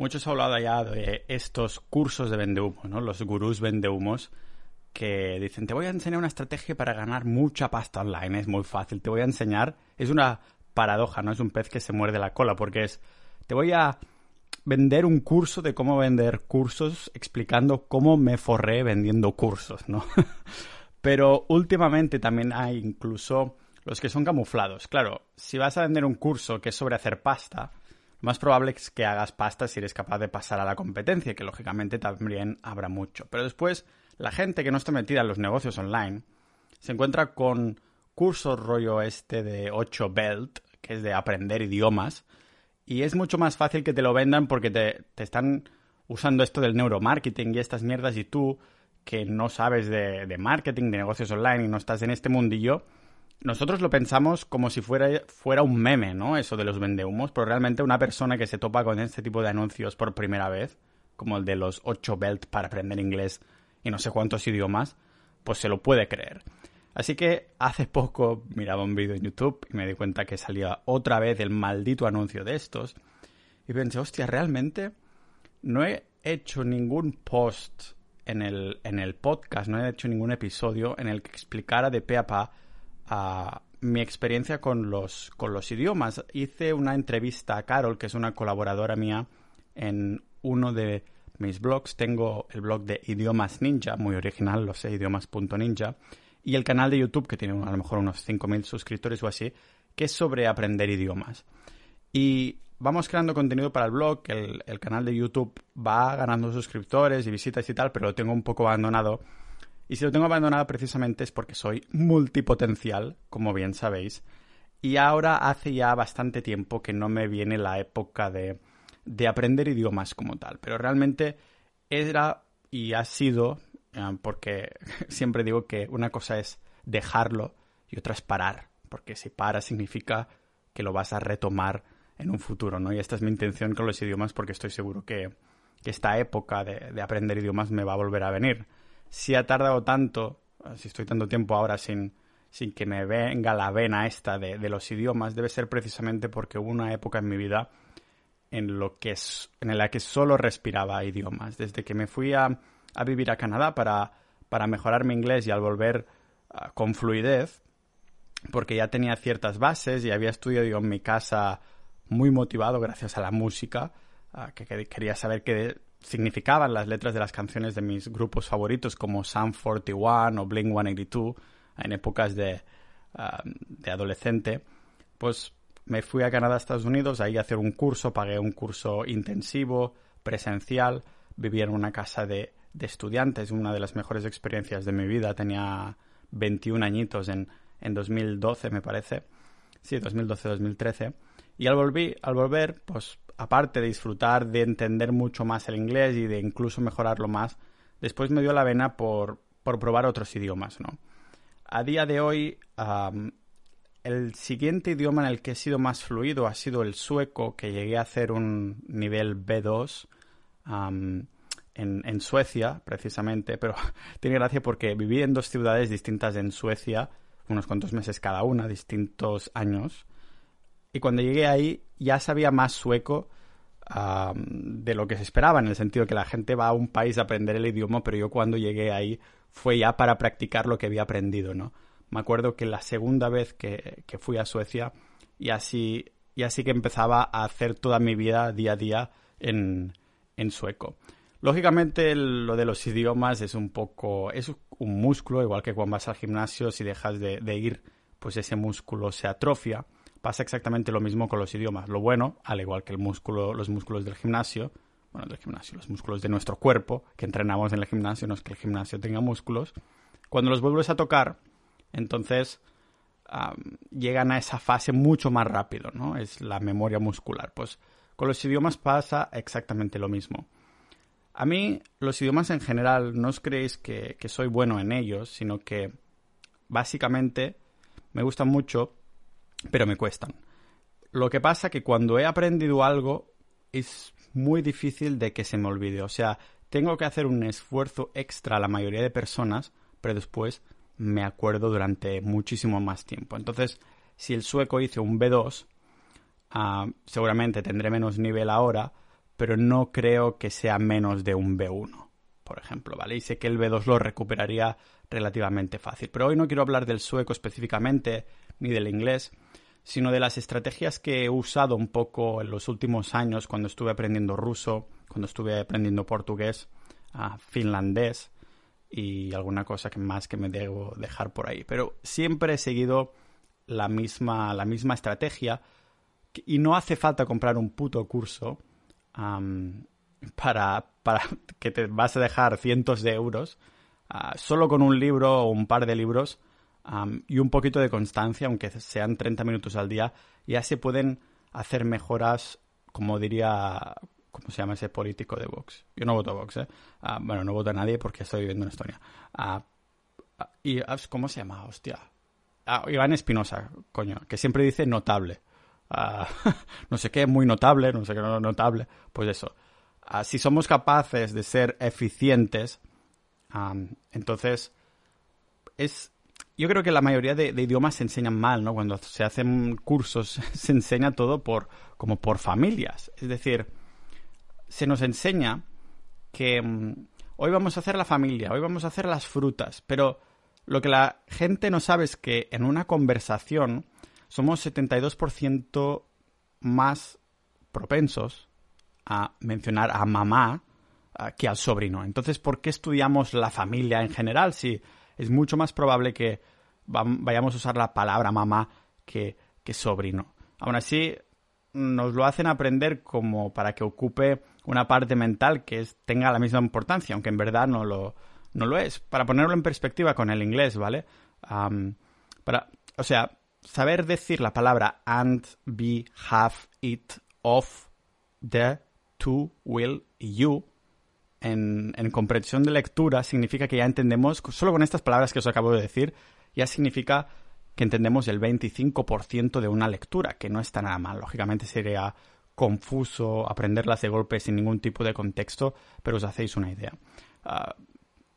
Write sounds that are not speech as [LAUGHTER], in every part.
Muchos han hablado ya de estos cursos de vendehumo, ¿no? Los gurús vendehumos que dicen, te voy a enseñar una estrategia para ganar mucha pasta online, es muy fácil, te voy a enseñar, es una paradoja, ¿no? Es un pez que se muerde la cola, porque es, te voy a vender un curso de cómo vender cursos explicando cómo me forré vendiendo cursos, ¿no? [LAUGHS] Pero últimamente también hay incluso los que son camuflados. Claro, si vas a vender un curso que es sobre hacer pasta, más probable es que hagas pasta si eres capaz de pasar a la competencia, que lógicamente también habrá mucho. Pero después, la gente que no está metida en los negocios online se encuentra con cursos rollo este de 8 Belt, que es de aprender idiomas, y es mucho más fácil que te lo vendan porque te, te están usando esto del neuromarketing y estas mierdas y tú que no sabes de, de, marketing, de negocios online y no estás en este mundillo, nosotros lo pensamos como si fuera, fuera un meme, ¿no? Eso de los vendehumos, pero realmente una persona que se topa con este tipo de anuncios por primera vez, como el de los 8 belt para aprender inglés y no sé cuántos idiomas, pues se lo puede creer. Así que hace poco miraba un vídeo en YouTube y me di cuenta que salía otra vez el maldito anuncio de estos. Y pensé, hostia, realmente no he hecho ningún post en el, en el podcast, no he hecho ningún episodio en el que explicara de pe a pa a mi experiencia con los, con los idiomas. Hice una entrevista a Carol, que es una colaboradora mía, en uno de mis blogs. Tengo el blog de Idiomas Ninja, muy original, lo sé, idiomas.ninja, y el canal de YouTube, que tiene a lo mejor unos 5.000 suscriptores o así, que es sobre aprender idiomas. Y vamos creando contenido para el blog, el, el canal de YouTube va ganando suscriptores y visitas y tal, pero lo tengo un poco abandonado y si lo tengo abandonado precisamente es porque soy multipotencial, como bien sabéis. Y ahora hace ya bastante tiempo que no me viene la época de, de aprender idiomas como tal. Pero realmente era y ha sido, eh, porque [LAUGHS] siempre digo que una cosa es dejarlo y otra es parar. Porque si paras significa que lo vas a retomar en un futuro, ¿no? Y esta es mi intención con los idiomas porque estoy seguro que, que esta época de aprender idiomas me va a volver a venir si ha tardado tanto, si estoy tanto tiempo ahora sin, sin que me venga la vena esta de, de, los idiomas, debe ser precisamente porque hubo una época en mi vida en, lo que en la que solo respiraba idiomas. Desde que me fui a, a vivir a Canadá para, para, mejorar mi inglés y al volver uh, con fluidez, porque ya tenía ciertas bases y había estudiado en mi casa muy motivado gracias a la música, uh, que, que, quería saber qué significaban las letras de las canciones de mis grupos favoritos como Sam 41 o Blink 182 en épocas de, uh, de adolescente, pues me fui a Canadá, Estados Unidos, ahí a hacer un curso, pagué un curso intensivo, presencial, vivía en una casa de, de estudiantes, una de las mejores experiencias de mi vida, tenía 21 añitos en, en 2012 me parece, sí, 2012-2013, y al, volví, al volver, pues aparte de disfrutar de entender mucho más el inglés y de incluso mejorarlo más, después me dio la vena por, por probar otros idiomas, ¿no? A día de hoy, um, el siguiente idioma en el que he sido más fluido ha sido el sueco, que llegué a hacer un nivel B2 um, en, en, Suecia, precisamente, pero [LAUGHS] tiene gracia porque viví en dos ciudades distintas en Suecia, unos cuantos meses cada una, distintos años, y cuando llegué ahí ya sabía más sueco de lo que se esperaba, en el sentido que la gente va a un país a aprender el idioma, pero yo cuando llegué ahí fue ya para practicar lo que había aprendido, ¿no? Me acuerdo que la segunda vez que, que fui a Suecia y así, y así que empezaba a hacer toda mi vida día a día en, en sueco. Lógicamente lo de los idiomas es un poco, es un músculo, igual que cuando vas al gimnasio, si dejas de, de ir, pues ese músculo se atrofia pasa exactamente lo mismo con los idiomas. Lo bueno, al igual que el músculo, los músculos del gimnasio, bueno, del gimnasio, los músculos de nuestro cuerpo, que entrenamos en el gimnasio, no es que el gimnasio tenga músculos, cuando los vuelves a tocar, entonces llegan a esa fase mucho más rápido, ¿no? Es la memoria muscular. Pues con los idiomas pasa exactamente lo mismo. A mí, los idiomas en general, no os creéis que, que soy bueno en ellos, sino que básicamente me gustan mucho pero me cuestan. Lo que pasa que cuando he aprendido algo es muy difícil de que se me olvide. O sea, tengo que hacer un esfuerzo extra a la mayoría de personas, pero después me acuerdo durante muchísimo más tiempo. Entonces, si el sueco hice un B2, uh, seguramente tendré menos nivel ahora, pero no creo que sea menos de un B1, por ejemplo, ¿vale? Y sé que el B2 lo recuperaría relativamente fácil. Pero hoy no quiero hablar del sueco específicamente, ni del inglés, sino de las estrategias que he usado un poco en los últimos años cuando estuve aprendiendo ruso, cuando estuve aprendiendo portugués, ah, finlandés y alguna cosa que más que me debo dejar por ahí. Pero siempre he seguido la misma, la misma estrategia y no hace falta comprar un puto curso para, para que te vas a dejar cientos de euros. Ah, solo con un libro o un par de libros y un poquito de constancia, aunque sean 30 minutos al día, ya se pueden hacer mejoras, como diría, ¿cómo se llama ese político de Vox? Yo no voto a Vox, ¿eh? Ah, bueno, no voto a nadie porque estoy viviendo en Estonia. Ah, y, ¿Cómo se llama? Hostia. Iván Espinosa, coño, que siempre dice notable. [LAUGHS] no sé qué, muy notable, no sé qué, no notable. Pues eso. si somos capaces de ser eficientes, entonces es yo creo que la mayoría de, idiomas se enseñan mal, ¿no? Cuando se hacen cursos [LAUGHS] se enseña todo por como por familias. Es decir, se nos enseña que mm, hoy vamos a hacer la familia, hoy vamos a hacer las frutas, pero lo que la gente no sabe es que en una conversación somos 72% más propensos a mencionar a mamá que al sobrino. Entonces, ¿por qué estudiamos la familia en general si es mucho más probable que vayamos a usar la palabra mamá que, sobrino. Aún así, nos lo hacen aprender como para que ocupe una parte mental que tenga la misma importancia, aunque en verdad no lo, no lo es. Para ponerlo en perspectiva con el inglés, ¿vale? para, o sea, saber decir la palabra and, be, have, it, of, the, to, will you en, en comprensión de lectura significa que ya entendemos, solo con estas palabras que os acabo de decir, ya significa que entendemos el 25% de una lectura, que no está nada mal. Lógicamente sería confuso aprenderlas de golpe sin ningún tipo de contexto, pero os hacéis una idea. Ah,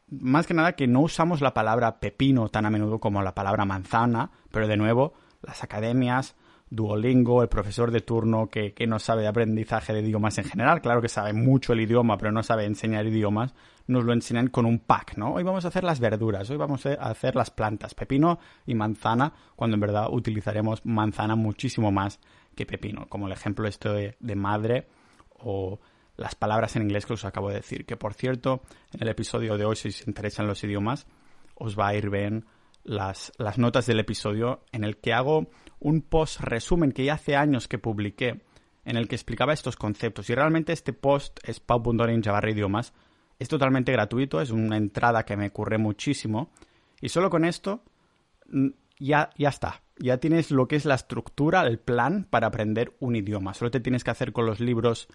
más que nada que no usamos la palabra pepino tan a menudo como la palabra manzana, pero de nuevo, las academias Duolingo, el profesor de turno que, no sabe de aprendizaje de idiomas en general, claro que sabe mucho el idioma, pero no sabe enseñar idiomas, nos lo enseñan con un pack, ¿no? Hoy vamos a hacer las verduras, hoy vamos a hacer las plantas, pepino y manzana, cuando en verdad utilizaremos manzana muchísimo más que pepino, como el ejemplo este de, madre o las palabras en inglés que os acabo de decir, que por cierto, en el episodio de hoy, si os interesan los idiomas, os va a ir bien las, las notas del episodio en el que hago un post resumen que ya hace años que publiqué en el que explicaba estos conceptos. Y realmente este post es pau.in idiomas. Es totalmente gratuito, es una entrada que me ocurre muchísimo. Y solo con esto mm, ya, ya está. Ya tienes lo que es la estructura, el plan para aprender un idioma. Solo te tienes que hacer con los libros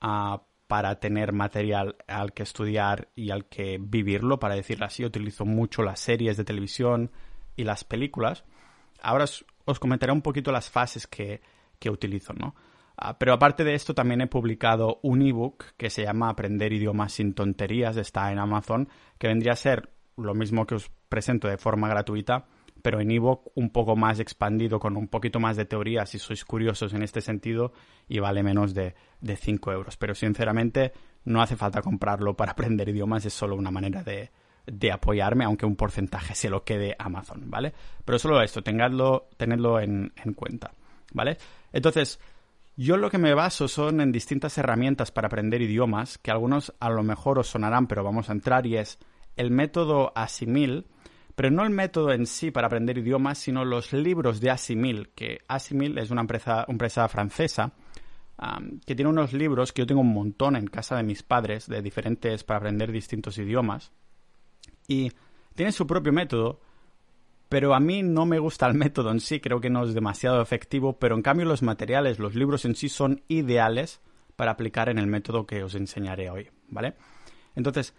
ah, para tener material al que estudiar y al que vivirlo, para decirlo así. Utilizo mucho las series de televisión y las películas. Ahora os comentaré un poquito las fases que, utilizo, ¿no? Ah, pero aparte de esto, también he publicado un ebook que se llama Aprender idiomas sin tonterías, está en Amazon, que vendría a ser lo mismo que os presento de forma gratuita, pero en ebook un poco más expandido, con un poquito más de teoría, si sois curiosos en este sentido, y vale menos de, de 5 euros. Pero sinceramente, no hace falta comprarlo para [LAUGHS] aprender idiomas, es solo una manera de, de apoyarme, aunque un porcentaje se lo quede Amazon, ¿vale? Pero solo esto, tengadlo, tenedlo en, cuenta, ¿vale? Entonces, yo lo que me baso son en distintas herramientas para aprender idiomas, que algunos a lo mejor os sonarán, pero vamos a entrar, y es el método Asimil, pero no el método en sí para aprender idiomas, sino los libros de Asimil, que Asimil es una empresa, empresa francesa que tiene unos libros que yo tengo un montón en casa de mis padres, de diferentes para aprender distintos idiomas y tiene su propio método, pero a mí no me gusta el método en sí, creo que no es demasiado efectivo, pero en cambio los materiales, los libros en sí son ideales para aplicar en el método que os enseñaré hoy, ¿vale? Entonces,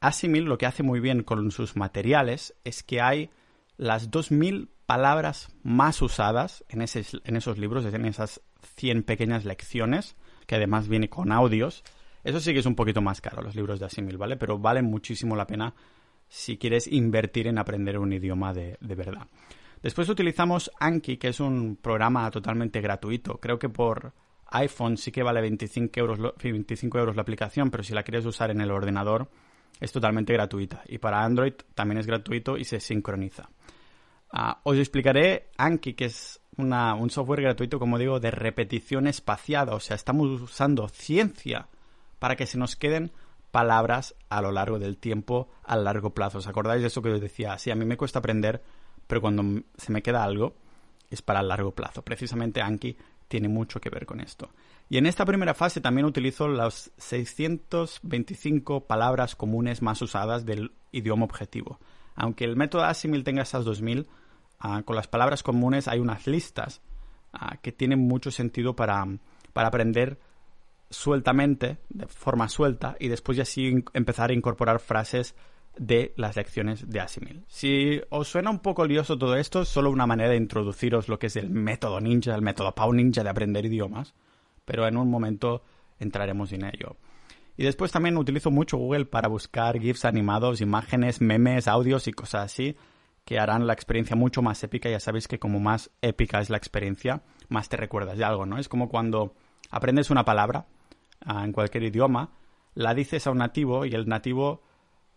Asimil lo que hace muy bien con sus materiales es que hay las 2.000 palabras más usadas en, en esos libros, en esas 100 pequeñas lecciones, que además viene con audios, eso sí que es un poquito más caro, los libros de Asimil, ¿vale? Pero valen muchísimo la pena si quieres invertir en aprender un idioma de, verdad. Después utilizamos Anki, que es un programa totalmente gratuito. Creo que por iPhone sí que vale 25 euros, 25 euros la aplicación, pero si la quieres usar en el ordenador es totalmente gratuita. Y para Android también es gratuito y se sincroniza. Ah, os explicaré Anki, que es un software gratuito, como digo, de repetición espaciada. O sea, estamos usando ciencia para que se nos queden palabras a lo largo del tiempo, a largo plazo. ¿Os acordáis de eso que os decía? Sí, a mí me cuesta aprender, pero cuando se me queda algo es para largo plazo. Precisamente Anki tiene mucho que ver con esto. Y en esta primera fase también utilizo las 625 palabras comunes más usadas del idioma objetivo. Aunque el método Asimil tenga esas 2000, ah, con las palabras comunes hay unas listas ah, que tienen mucho sentido para, para aprender sueltamente, de forma suelta, y después ya sí empezar a incorporar frases de las lecciones de Asimil. Si os suena un poco lioso todo esto, es solo una manera de introduciros lo que es el método ninja, el método Pau Ninja de aprender idiomas pero en un momento entraremos en ello. Y después también utilizo mucho Google para buscar GIFs animados, imágenes, memes, audios y cosas así que harán la experiencia mucho más épica. Ya sabéis que como más épica es la experiencia, más te recuerdas de algo, ¿no? Es como cuando aprendes una palabra en cualquier idioma, la dices a un nativo y el nativo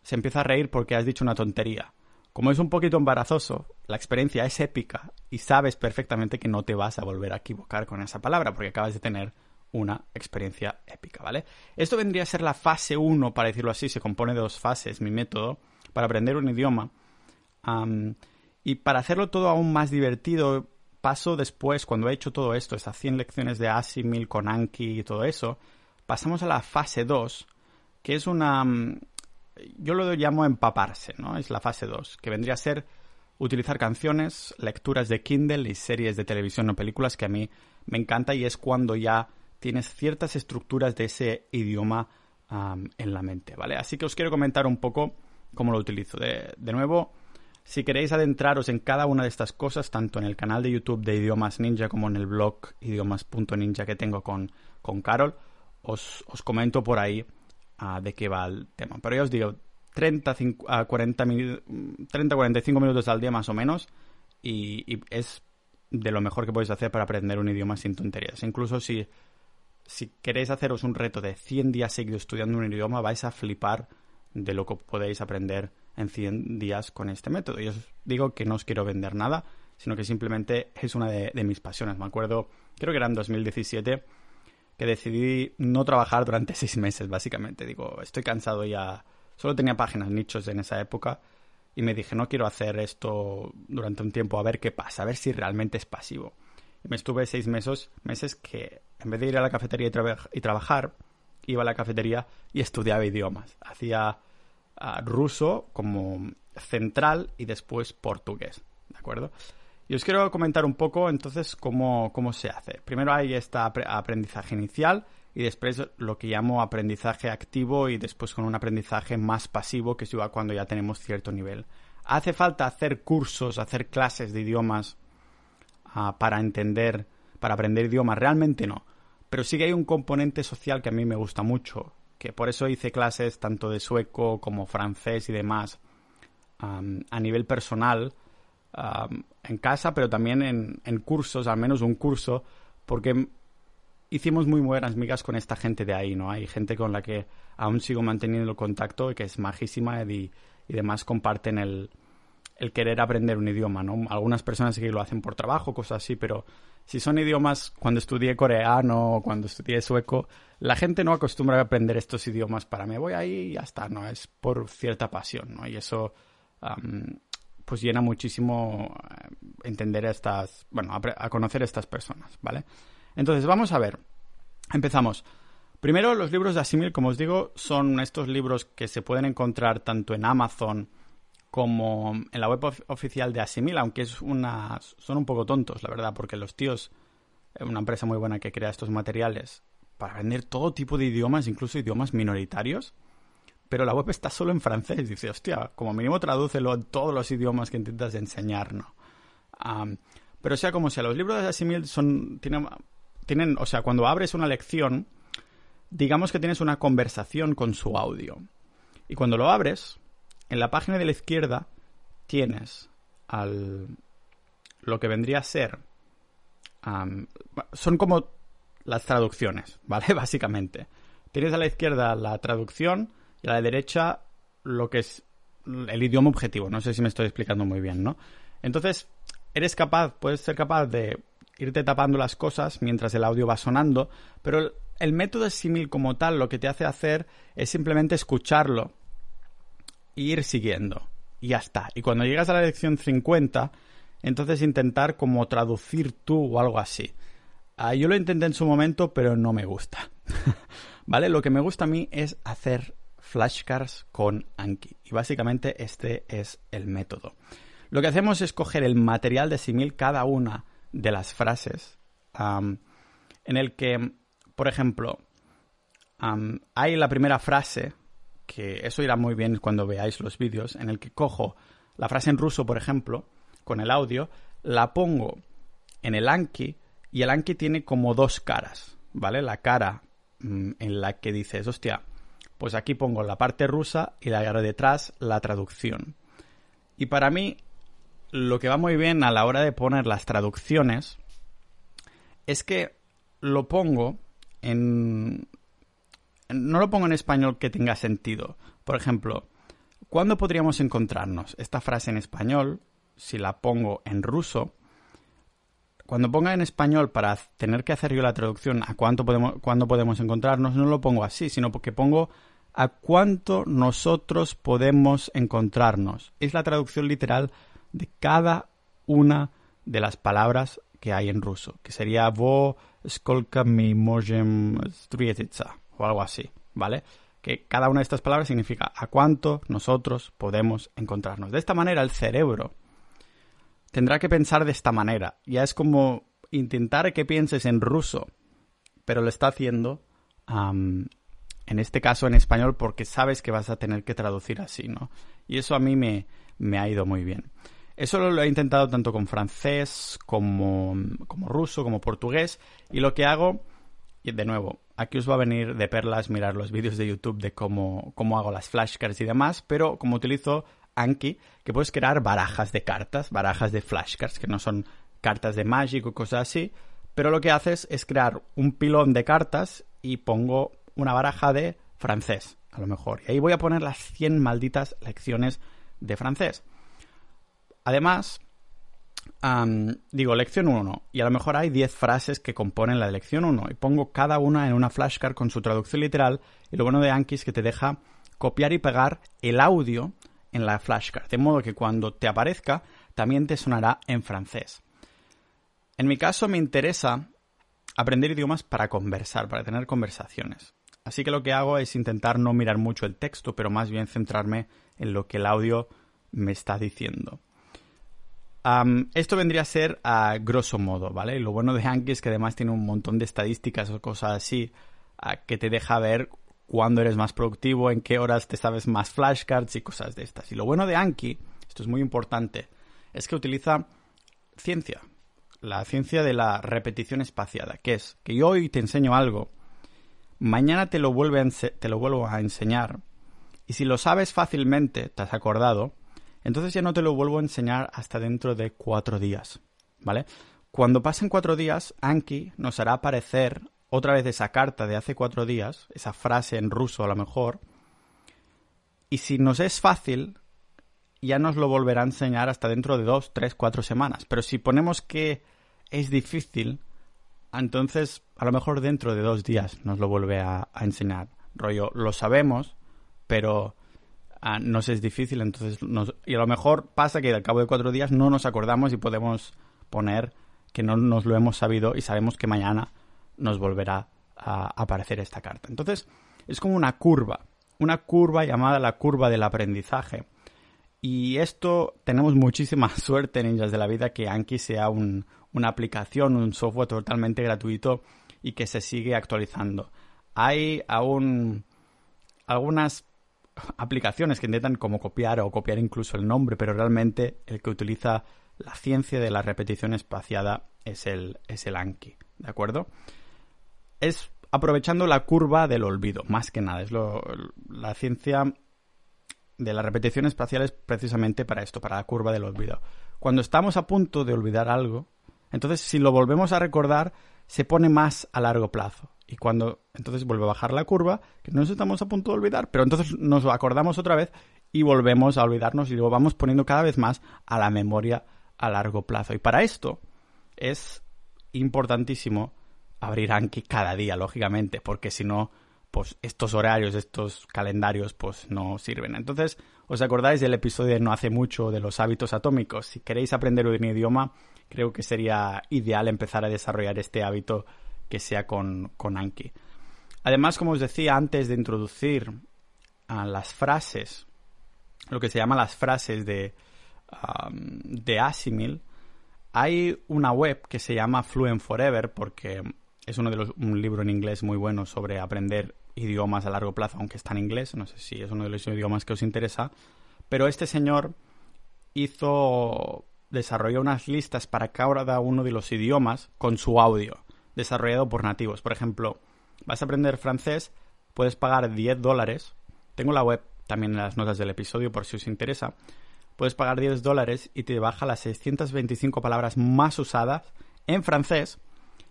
se empieza a reír porque has dicho una tontería. Como es un poquito embarazoso, la experiencia es épica y sabes perfectamente que no te vas a volver a equivocar con esa palabra porque acabas de tener una experiencia épica, ¿vale? Esto vendría a ser la fase 1, para decirlo así, se compone de dos fases, mi método, para aprender un idioma. y para hacerlo todo aún más divertido, paso después, cuando he hecho todo esto, esas 100 lecciones de Asimil con Anki y todo eso, pasamos a la fase 2, que es una... Yo lo llamo empaparse, ¿no? Es la fase 2, que vendría a ser utilizar canciones, lecturas de Kindle y series de televisión o películas que a mí me encanta y es cuando ya tienes ciertas estructuras de ese idioma en la mente, ¿vale? Así que os quiero comentar un poco cómo lo utilizo. De, nuevo, si queréis adentraros en cada una de estas cosas, tanto en el canal de YouTube de Idiomas Ninja como en el blog idiomas.ninja que tengo con, con Carol, os, comento por ahí ah, de qué va el tema. Pero ya os digo, 30, a 40, 30 45 minutos al día más o menos y, y, es de lo mejor que podéis hacer para aprender un idioma sin tonterías. Incluso si si queréis haceros un reto de 100 días seguidos estudiando un idioma, vais a flipar de lo que podéis aprender en 100 días con este método. Y os digo que no os quiero vender nada, sino que simplemente es una de, mis pasiones. Me acuerdo, creo que era en 2017, que decidí no trabajar durante [LAUGHS] seis meses, básicamente. Digo, estoy cansado ya. Solo tenía páginas nichos en esa época y me dije, no quiero hacer esto durante un tiempo, a ver qué pasa, a ver si realmente es pasivo. Y me estuve seis meses, meses que en vez de ir a la cafetería y, trabajar, iba a la cafetería y estudiaba idiomas. Hacía ah, ruso como central y después portugués, ¿de acuerdo? Y os quiero comentar un poco entonces cómo, cómo se hace. Primero hay este aprendizaje inicial y después lo que llamo aprendizaje activo y después con un aprendizaje más pasivo que es igual cuando ya tenemos cierto nivel. ¿Hace falta hacer cursos, hacer clases de idiomas para entender, para aprender idiomas, realmente no. Pero sí que hay un componente social que a mí me gusta mucho, que por eso hice clases tanto de sueco como francés y demás a nivel personal en casa, pero también en, en, cursos, al menos un curso, porque hicimos muy buenas migas con esta gente de ahí, ¿no? Hay gente con la que aún sigo manteniendo contacto y que es majísima y, y demás comparten el, el querer aprender un idioma, ¿no? Algunas personas sí que lo hacen por trabajo, cosas así, pero si son idiomas, cuando estudié coreano o cuando estudié sueco, la gente no acostumbra a aprender estos idiomas para me voy ahí y ya está, ¿no? Es por cierta pasión, ¿no? Y eso pues llena muchísimo eh, entender a estas, bueno, a, conocer a estas personas, ¿vale? Entonces, vamos a ver. Empezamos. Primero, los libros de Asimil, como os digo, son estos libros que se pueden encontrar tanto en Amazon, como en la web oficial de Asimil, aunque es una, son un poco tontos, la verdad, porque los tíos, una empresa muy buena que crea estos materiales para vender todo tipo de idiomas, incluso idiomas minoritarios, pero la web está solo en francés. Dice, hostia, como mínimo tradúcelo en todos los idiomas que intentas enseñar, ¿no? pero sea como sea, los libros de Asimil son, tienen, tienen, o sea, cuando abres una lección, digamos que tienes una conversación con su audio. Y cuando lo abres, en la página de la izquierda tienes al, lo que vendría a ser... son como las traducciones, [LAUGHS] ¿vale? Básicamente. Tienes a la izquierda la traducción y a la derecha lo que es el idioma objetivo. No sé si me estoy explicando muy bien, ¿no? Entonces, eres capaz, puedes ser capaz de irte tapando las cosas mientras el audio va sonando, pero el, el método símil como tal lo que te hace hacer es simplemente escucharlo e ir siguiendo. Y ya está. Y cuando llegas a la lección 50, entonces intentar como traducir tú o algo así. Ah, yo lo intenté en su momento, pero no me gusta. [LAUGHS] ¿Vale? Lo que me gusta a mí es hacer flashcards con Anki. Y básicamente este es el método. Lo que hacemos es coger el material de simil cada una de las frases en el que, por ejemplo, hay la primera frase, que eso irá muy bien cuando veáis los vídeos, en el que cojo la frase en ruso, por ejemplo, con el audio, la pongo en el Anki y el Anki tiene como dos caras, ¿vale? La cara mm, en la que dices, hostia, pues aquí pongo la parte rusa y la de detrás la traducción. Y para mí, lo que va muy bien a la hora de poner las traducciones es que lo pongo en... No lo pongo en español que tenga sentido. Por ejemplo, ¿cuándo podríamos encontrarnos? Esta frase en español si la pongo en ruso, cuando ponga en español para tener que hacer yo la traducción a cuánto podemos, cuándo podemos encontrarnos, no lo pongo así, sino porque pongo a cuánto nosotros podemos encontrarnos. Es la traducción literal de cada una de las palabras que hay en ruso, que sería vo skolka mi mojem o algo así, ¿vale? Que cada una de estas palabras significa a cuánto nosotros podemos encontrarnos. De esta manera el cerebro tendrá que pensar de esta manera. Ya es como intentar que pienses en ruso, pero lo está haciendo, en este caso en español, porque sabes que vas a tener que traducir así, ¿no? Y eso a mí me, me ha ido muy bien. Eso lo, he intentado tanto con francés como, como ruso, como portugués, y lo que hago, y de nuevo, aquí os va a venir de perlas mirar los vídeos de YouTube de cómo, cómo hago las flashcards y demás, pero como utilizo Anki, que puedes crear barajas de cartas, barajas de flashcards, que no son cartas de Magic o cosas así, pero lo que haces es crear un pilón de cartas y pongo una baraja de francés, a lo mejor. Y ahí voy a poner las 100 malditas lecciones de francés. Además, digo lección 1 y a lo mejor hay 10 frases que componen la lección 1 y pongo cada una en una flashcard con su traducción literal y lo bueno de Anki es que te deja copiar y pegar el audio en la flashcard, de modo que cuando te aparezca también te sonará en francés. En mi caso me interesa aprender idiomas para conversar, para tener conversaciones. Así que lo que hago es intentar no mirar mucho el texto, pero más bien centrarme en lo que el audio me está diciendo. esto vendría a ser a grosso modo, ¿vale? Lo bueno de Anki es que además tiene un montón de estadísticas o cosas así que te deja ver cuándo eres más productivo, en qué horas te sabes más flashcards y cosas de estas. Y lo bueno de Anki, esto es muy importante, es que utiliza ciencia, la ciencia de la repetición espaciada, que es que yo hoy te enseño algo, mañana te lo, vuelve te lo vuelvo a enseñar, y si lo sabes fácilmente, te has acordado, entonces ya no te lo vuelvo a enseñar hasta dentro de cuatro días, ¿vale? Cuando pasen cuatro días, Anki nos hará aparecer otra vez esa carta de hace cuatro días, esa frase en ruso a lo mejor, y si nos es fácil, ya nos lo volverá a enseñar hasta dentro de dos, tres, cuatro semanas. Pero si ponemos que es difícil, entonces a lo mejor dentro de dos días nos lo vuelve a, enseñar. Rollo, lo sabemos, pero ah, nos es difícil, entonces y a lo mejor pasa que al cabo de cuatro días no nos acordamos y podemos poner que no nos lo hemos sabido y sabemos que mañana nos volverá a aparecer esta carta. Entonces, es como una curva, una curva llamada la curva del aprendizaje. Y esto tenemos muchísima [LAUGHS] suerte, ninjas de la vida, que Anki sea una aplicación, un software totalmente gratuito y que se sigue actualizando. Hay aún algunas aplicaciones que intentan como copiar o copiar incluso el nombre, pero realmente el que utiliza la ciencia de la repetición espaciada es el, es el Anki, ¿de acuerdo? es aprovechando la curva del olvido, más que nada. Es la ciencia de la repetición espacial es precisamente para esto, para la curva del olvido. Cuando estamos a punto de olvidar algo, Entonces, si lo volvemos a recordar, se pone más a largo plazo. Y cuando entonces vuelve a bajar la curva, que nos estamos a punto de olvidar, pero entonces nos acordamos otra vez y volvemos a olvidarnos y lo vamos poniendo cada vez más a la memoria a largo plazo. Y para esto es importantísimo abrir Anki cada día, lógicamente, porque si no, pues estos horarios, estos calendarios, pues no sirven. Entonces, ¿os acordáis del episodio de no hace mucho de los hábitos atómicos? Si queréis aprender un idioma, creo que sería ideal empezar a desarrollar este hábito que sea con, con Anki. Además, como os decía antes de introducir a las frases, lo que se llama las frases de, de Asimil, hay una web que se llama Fluent Forever porque es uno de los, un libro en inglés muy bueno sobre aprender idiomas a largo plazo, aunque está en inglés, no sé si es uno de los idiomas que os interesa, pero este señor hizo, desarrolló unas listas para cada uno de los idiomas con su audio, desarrollado por nativos. Por ejemplo, vas a aprender francés, puedes pagar 10 dólares, tengo la web también en las notas del episodio por si os interesa, puedes pagar 10 dólares y te baja las 625 palabras más usadas en francés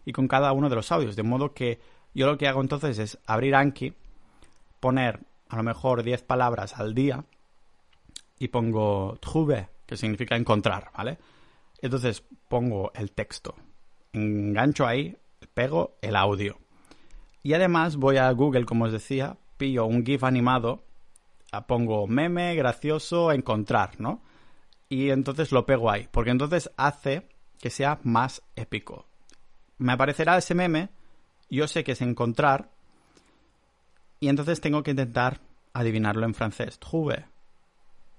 y con cada uno de los audios. De modo que yo lo que hago entonces es abrir Anki, poner a lo mejor 10 palabras al día y pongo trouver, que significa encontrar, ¿vale? Entonces pongo el texto, engancho ahí, pego el audio. Y además voy a Google, como os decía, pillo un GIF animado pongo meme, gracioso, encontrar, ¿no? Y entonces lo pego ahí, porque entonces hace que sea más épico. Me aparecerá ese meme, yo sé que es encontrar, y entonces tengo que intentar adivinarlo en francés. Trouve.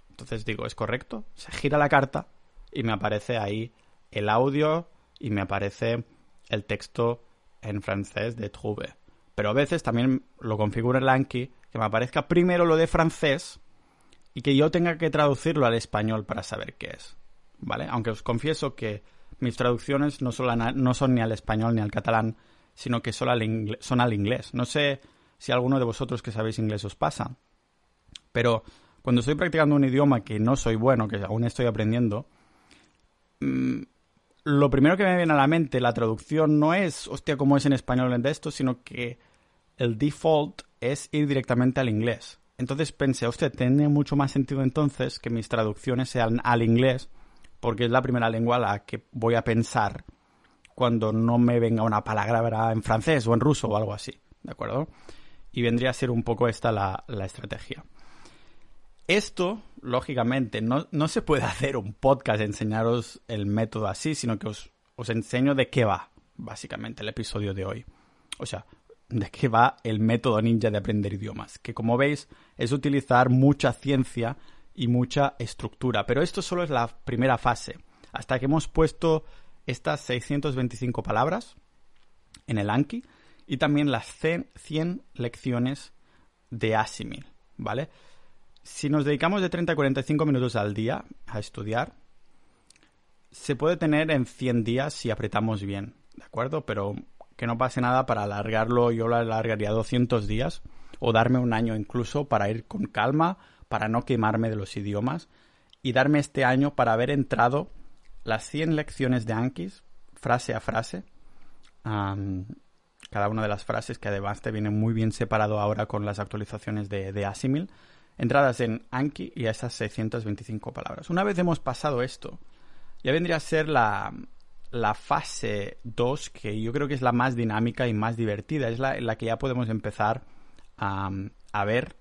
Entonces digo, ¿es correcto? Se gira la carta y me aparece ahí el audio y me aparece el texto en francés de trouve. Pero a veces también lo configuro en Lanky que me aparezca primero lo de francés y que yo tenga que traducirlo al español para saber qué es. ¿Vale? Aunque os confieso que mis traducciones no son ni al español ni al catalán, sino que son al, son al inglés. No sé si alguno de vosotros que sabéis inglés os pasa, pero cuando estoy practicando un idioma que no soy bueno, que aún estoy aprendiendo, mm, lo primero que me viene a la mente, la traducción no es, hostia, como es en español de esto, sino que el default es ir directamente al inglés. Entonces pensé, usted tiene mucho más sentido entonces que mis traducciones sean al inglés, porque es la primera lengua a la que voy a pensar cuando no me venga una palabra en francés o en ruso o algo así, ¿de acuerdo? Y vendría a ser un poco esta la, estrategia. Esto, lógicamente, no, no, se puede [LAUGHS] hacer un podcast enseñaros el método así, sino que os, os enseño de qué va, básicamente, el episodio de hoy. O sea, de qué va el método ninja de aprender idiomas, que como veis es utilizar mucha ciencia y mucha estructura, pero esto solo es la primera fase, hasta que hemos puesto estas 625 palabras en el Anki y también las 100 lecciones de Asimil, ¿vale? Si nos dedicamos de 30 a 45 minutos al día a estudiar, se puede tener en 100 días si apretamos bien, ¿de acuerdo? Pero que no pase nada para alargarlo, yo lo alargaría 200 días o darme un año incluso para ir con calma, para no quemarme de los idiomas y darme este año para haber entrado las 100 lecciones de Ankis, frase a frase. cada una de las frases que además te viene muy bien separado ahora con las actualizaciones de, de Asimil, entradas en Anki y a esas 625 palabras. Una vez hemos pasado esto, ya vendría a ser la, la fase 2, que yo creo que es la más dinámica y más divertida, es la en la que ya podemos empezar a, a ver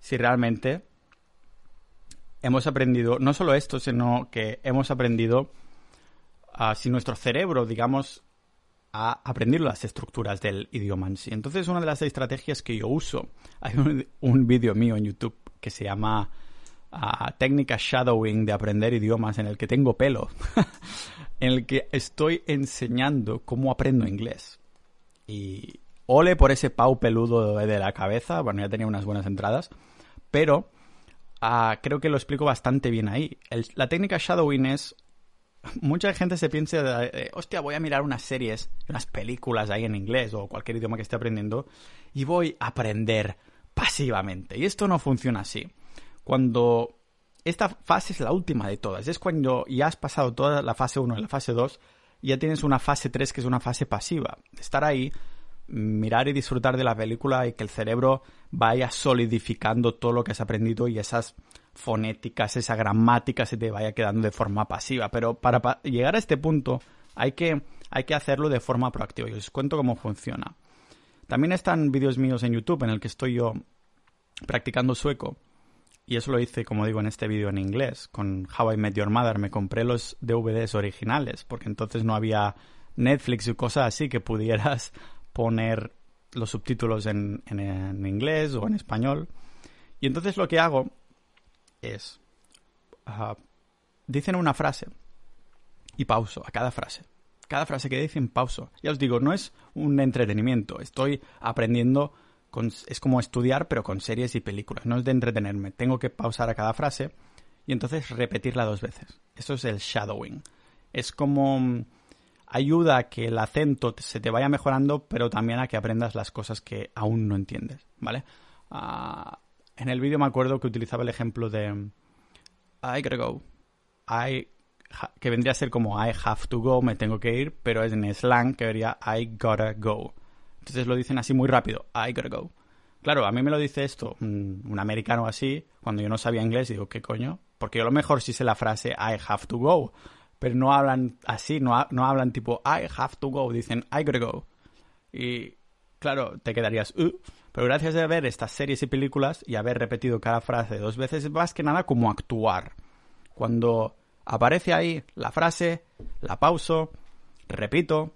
si realmente hemos aprendido, no solo esto, sino que hemos aprendido si nuestro cerebro, digamos, ha aprendido las estructuras del idioma en sí. Entonces, una de las estrategias que yo uso, [LAUGHS] hay un, un vídeo mío en YouTube que se llama técnica shadowing de aprender idiomas en el que tengo pelo, [LAUGHS] en el que estoy enseñando cómo aprendo inglés. Y ole por ese pau peludo de la cabeza, bueno, ya tenía unas buenas entradas, pero ah, creo que lo explico bastante bien ahí. la técnica shadowing es... Mucha gente se piensa, hostia, voy a mirar unas series, unas películas ahí en inglés o cualquier idioma que esté aprendiendo y voy a aprender pasivamente. Y esto no funciona así cuando esta fase es la última de todas. Es cuando ya has pasado toda la fase 1 y la fase 2, y ya tienes una fase 3 que es una fase pasiva. Estar ahí, mirar y disfrutar de la película y que el cerebro vaya solidificando todo lo que has aprendido y esas fonéticas, esa gramática se te vaya quedando de forma pasiva. Pero para llegar a este punto hay que, hay que hacerlo de forma proactiva. Y os cuento cómo funciona. También están vídeos míos en YouTube en el que estoy yo practicando sueco. Y eso lo hice, como digo, en este vídeo en inglés. Con How I Met Your Mother me compré los DVDs originales, porque entonces no había Netflix y cosas así que pudieras poner los subtítulos en, en, inglés o en español. Y entonces lo que hago es... Ah, dicen una frase y pauso a cada frase. Cada frase que dicen pauso. Ya os digo, no es un entretenimiento. Estoy aprendiendo es como estudiar, pero con series y películas. No es de entretenerme. Tengo que pausar a cada frase y entonces repetirla dos veces. Eso es el shadowing. Es como mm, ayuda a que el acento se te vaya mejorando, pero también a que aprendas las cosas que aún no entiendes, ¿vale? Ah, en el vídeo me acuerdo que utilizaba el ejemplo de mm, I gotta go. I que vendría a ser como I have to go, me tengo que ir, pero es en slang que vería I gotta go. Entonces lo dicen así muy rápido, I gotta go. Claro, a mí me lo dice esto un, americano así, cuando yo no sabía inglés, digo, ¿qué coño? Porque yo a lo mejor sí sé la frase I have to go, pero no hablan así, no, no hablan tipo I have to go, dicen I gotta go. Y claro, te quedarías, uh", pero gracias a ver estas series y películas y haber repetido cada frase dos veces, es más que nada como actuar. Cuando aparece ahí la frase, la pauso, repito,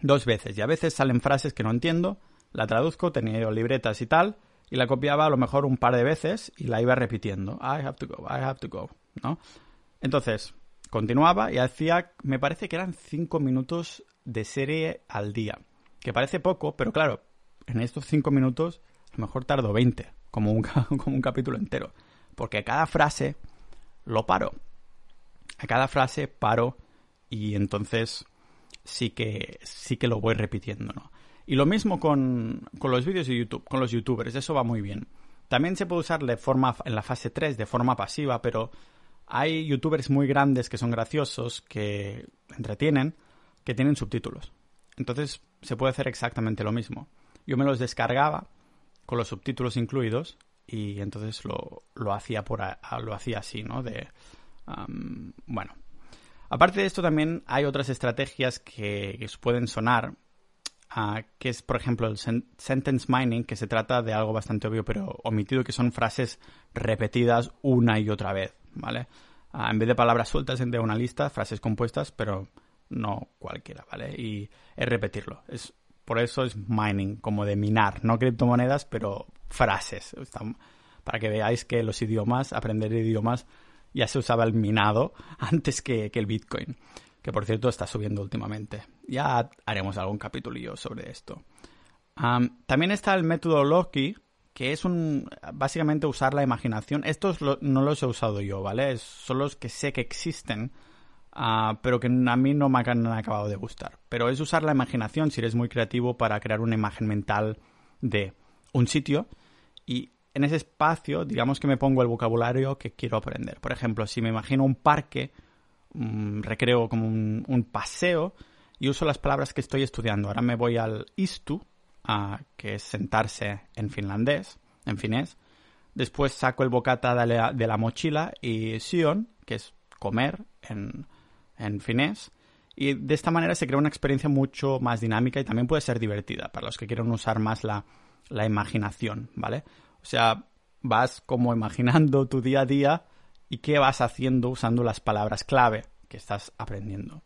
dos veces y a veces salen frases que no entiendo, la traduzco, tenía libretas y tal, y la copiaba a lo mejor un par de veces y la iba repitiendo. I have to go, I have to go, ¿no? Entonces, continuaba y hacía, me parece que eran cinco minutos de serie al día, que parece poco, pero claro, en estos cinco minutos a lo mejor tardo 20, como un, [LAUGHS] como un capítulo entero, porque a cada frase lo paro. A cada frase paro y entonces sí que, sí que lo voy repitiendo, ¿no? Y lo mismo con, con los vídeos de YouTube, con los youtubers, eso va muy bien. También se puede usar de forma, en la fase 3 de forma pasiva, pero hay youtubers muy grandes que son graciosos, que entretienen, que tienen subtítulos. Entonces se puede hacer exactamente lo mismo. Yo me los descargaba con los subtítulos incluidos y entonces lo, lo hacía por lo hacía así, ¿no? De bueno, Aparte de esto, también hay otras estrategias que, pueden sonar, ah, que es, por ejemplo, el sentence mining, que se trata de algo bastante obvio pero omitido, que son frases repetidas una y otra vez, ¿vale? Ah, en vez de palabras sueltas de una lista, frases compuestas, pero no cualquiera, ¿vale? Y es repetirlo. Es, por eso es mining, como de minar, no criptomonedas, pero frases. Para que veáis que los idiomas, aprender idiomas, ya se usaba el minado [LAUGHS] antes que, el Bitcoin, que por cierto está subiendo últimamente. Ya haremos algún capítulo sobre esto. también está el método Loki, que es un básicamente usar la imaginación. Estos no los he usado yo, ¿vale? son los que sé que existen, ah, pero que a mí no me han acabado de gustar. Pero es usar la imaginación si eres muy creativo para crear una imagen mental de un sitio y en ese espacio, digamos que me pongo el vocabulario que quiero aprender. Por ejemplo, si me imagino un parque, un recreo como un, paseo, y uso las palabras que estoy estudiando. Ahora me voy al istu, que es sentarse en finlandés, en finés. Después saco el bocata de la, mochila y sion, que es comer en, en finés. Y de esta manera se crea una experiencia mucho más dinámica y también puede ser divertida para los que quieran usar más la, la imaginación, ¿vale? O sea, vas como imaginando tu día a día y qué vas haciendo usando las palabras clave que estás aprendiendo.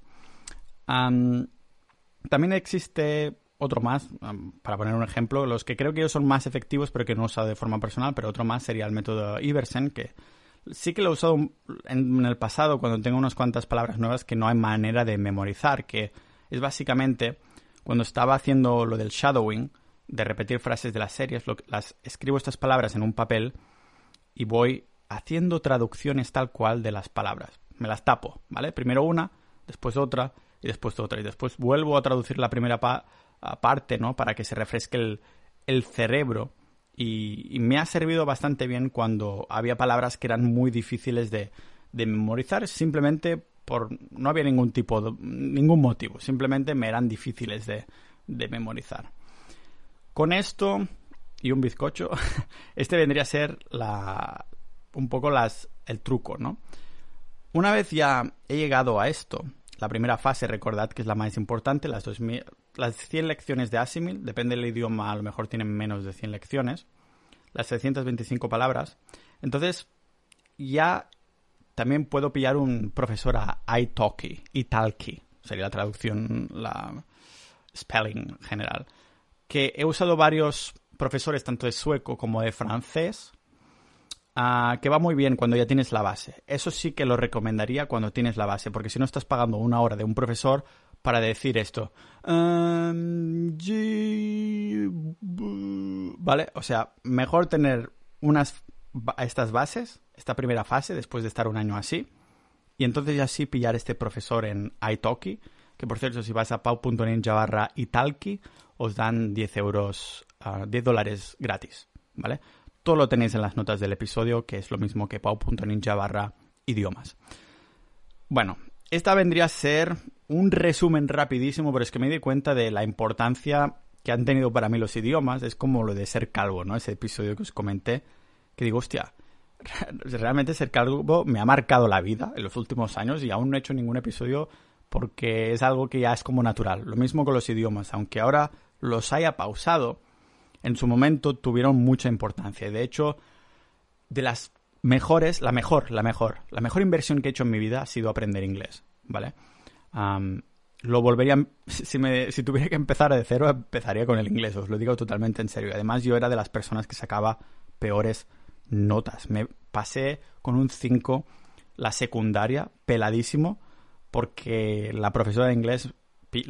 también existe otro más, para poner un ejemplo, los que creo que son más efectivos pero que no he usado de forma personal, pero otro más sería el método Iversen, que sí que lo he usado en el pasado cuando tengo unas cuantas palabras nuevas que no hay manera de memorizar, que es básicamente cuando estaba haciendo lo del shadowing, de repetir frases de las series, las escribo estas palabras en un papel y voy haciendo traducciones tal cual de las palabras. Me las tapo, ¿vale? Primero una, después otra y después otra. Y después vuelvo a traducir la primera parte, ¿no? Para que se refresque el, cerebro. Y, me ha servido bastante bien cuando había palabras que eran muy difíciles de, memorizar simplemente por no había ningún tipo de, ningún motivo, simplemente me eran difíciles de, memorizar. Con esto y un bizcocho, [LAUGHS] este vendría a ser la un poco las el truco, ¿no? Una vez ya he llegado a esto, la primera fase, recordad que es la más importante, las, las 100 lecciones de Asimil, depende del idioma, a lo mejor tienen menos de 100 lecciones, las 625 palabras. Entonces, ya también puedo pillar un profesor a Italki, Italki, sería la traducción, la spelling general, que he usado varios profesores, tanto de sueco como de francés, Ah, que va muy bien cuando ya tienes la base. Eso sí que lo recomendaría cuando tienes la base, porque si no estás pagando una hora de un profesor para decir esto. Em, ¿Vale? O sea, mejor tener unas estas bases, esta primera fase, después de estar un año así, y entonces ya sí pillar este profesor en Italki, que por cierto, si vas a pau.ninja barra Italki, os dan 10 euros, 10 ah, dólares gratis, ¿vale? Todo lo tenéis en las notas del episodio, que es lo mismo que pau.ninja barra idiomas. Bueno, esta vendría a ser un resumen rapidísimo, pero es que me di cuenta de la importancia que han tenido para mí los idiomas. Es como lo de ser calvo, ¿no? Ese episodio que os comenté, que digo, hostia, [LAUGHS] realmente ser calvo me ha marcado la vida en los últimos años y aún no he hecho ningún episodio porque es algo que ya es como natural. Lo mismo con los idiomas, aunque ahora los haya pausado en su momento tuvieron mucha importancia. De hecho, de las mejores, la mejor, la mejor, la mejor inversión que he hecho en mi vida ha sido aprender inglés, ¿vale? Lo volvería, si, me, si tuviera que empezar de cero, empezaría con el inglés, os lo digo totalmente en serio. Además, yo era de las personas que sacaba peores notas. Me pasé con un 5 la secundaria, peladísimo, porque la profesora de inglés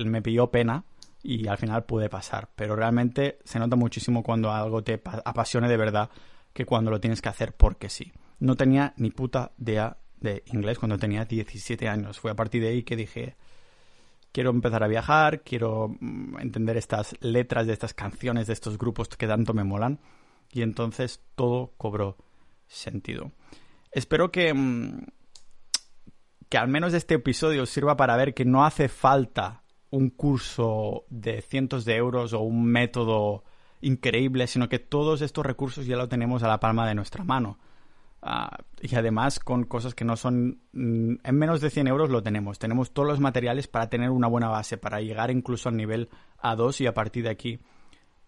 me pilló pena y al final pude pasar. Pero realmente se nota muchísimo cuando algo te apasione de verdad que cuando lo tienes que hacer porque sí. No tenía ni puta idea de inglés cuando tenía 17 años. Fue a partir de ahí que dije, quiero empezar a viajar, quiero mm, entender estas letras de estas canciones, de estos grupos que tanto me molan. Y entonces todo cobró sentido. Espero que, mm, que al menos este episodio sirva para ver que no hace falta un curso de cientos de euros o un método increíble, sino que todos estos recursos ya lo tenemos a la palma de nuestra mano. Ah, y además con cosas que no son... Mm, en menos de 100 euros lo tenemos. Tenemos todos los materiales para tener una buena base, para llegar incluso al nivel A2 y a partir de aquí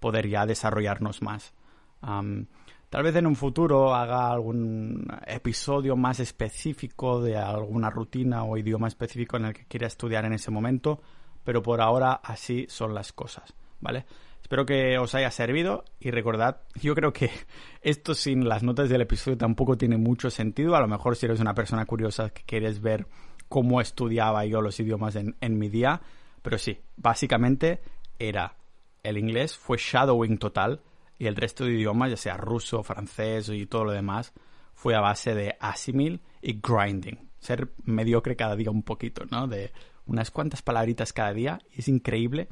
poder ya desarrollarnos más. tal vez en un futuro haga algún episodio más específico de alguna rutina o idioma específico en el que quiera estudiar en ese momento pero por ahora así son las cosas, ¿vale? Espero que os haya servido y recordad, yo creo que [LAUGHS] esto sin las notas del episodio tampoco tiene mucho sentido. A lo mejor si eres una persona curiosa que quieres ver cómo estudiaba yo los idiomas en, en mi día, pero sí, básicamente era el inglés, fue shadowing total y el resto de idiomas, ya sea ruso, francés y todo lo demás, fue a base de asimil y grinding. Ser mediocre cada día un poquito, ¿no? De unas cuantas palabritas cada día es increíble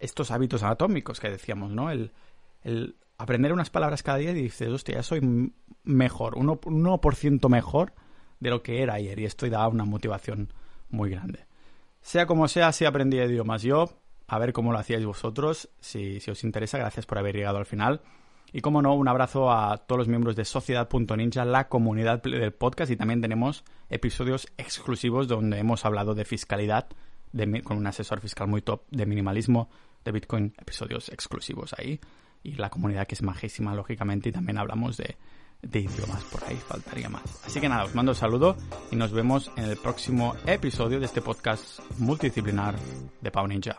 estos hábitos anatómicos que decíamos, ¿no? El, aprender unas palabras cada día y dices, hostia, ya soy mejor, 1%, 1 mejor de lo que era ayer y esto da una motivación muy grande. Sea como sea, si aprendí idiomas yo, a ver cómo lo hacíais vosotros, si, si os interesa, gracias por haber llegado al final. Y como no, un abrazo a todos los miembros de Sociedad.ninja, la comunidad del podcast, y también tenemos episodios exclusivos donde hemos hablado de fiscalidad con un asesor fiscal muy top, de minimalismo, de Bitcoin, episodios exclusivos ahí. Y la comunidad que es majísima, lógicamente, y también hablamos de, de idiomas por ahí, faltaría más. Así que nada, os mando un saludo y nos vemos en el próximo episodio de este podcast multidisciplinar de Pau Ninja.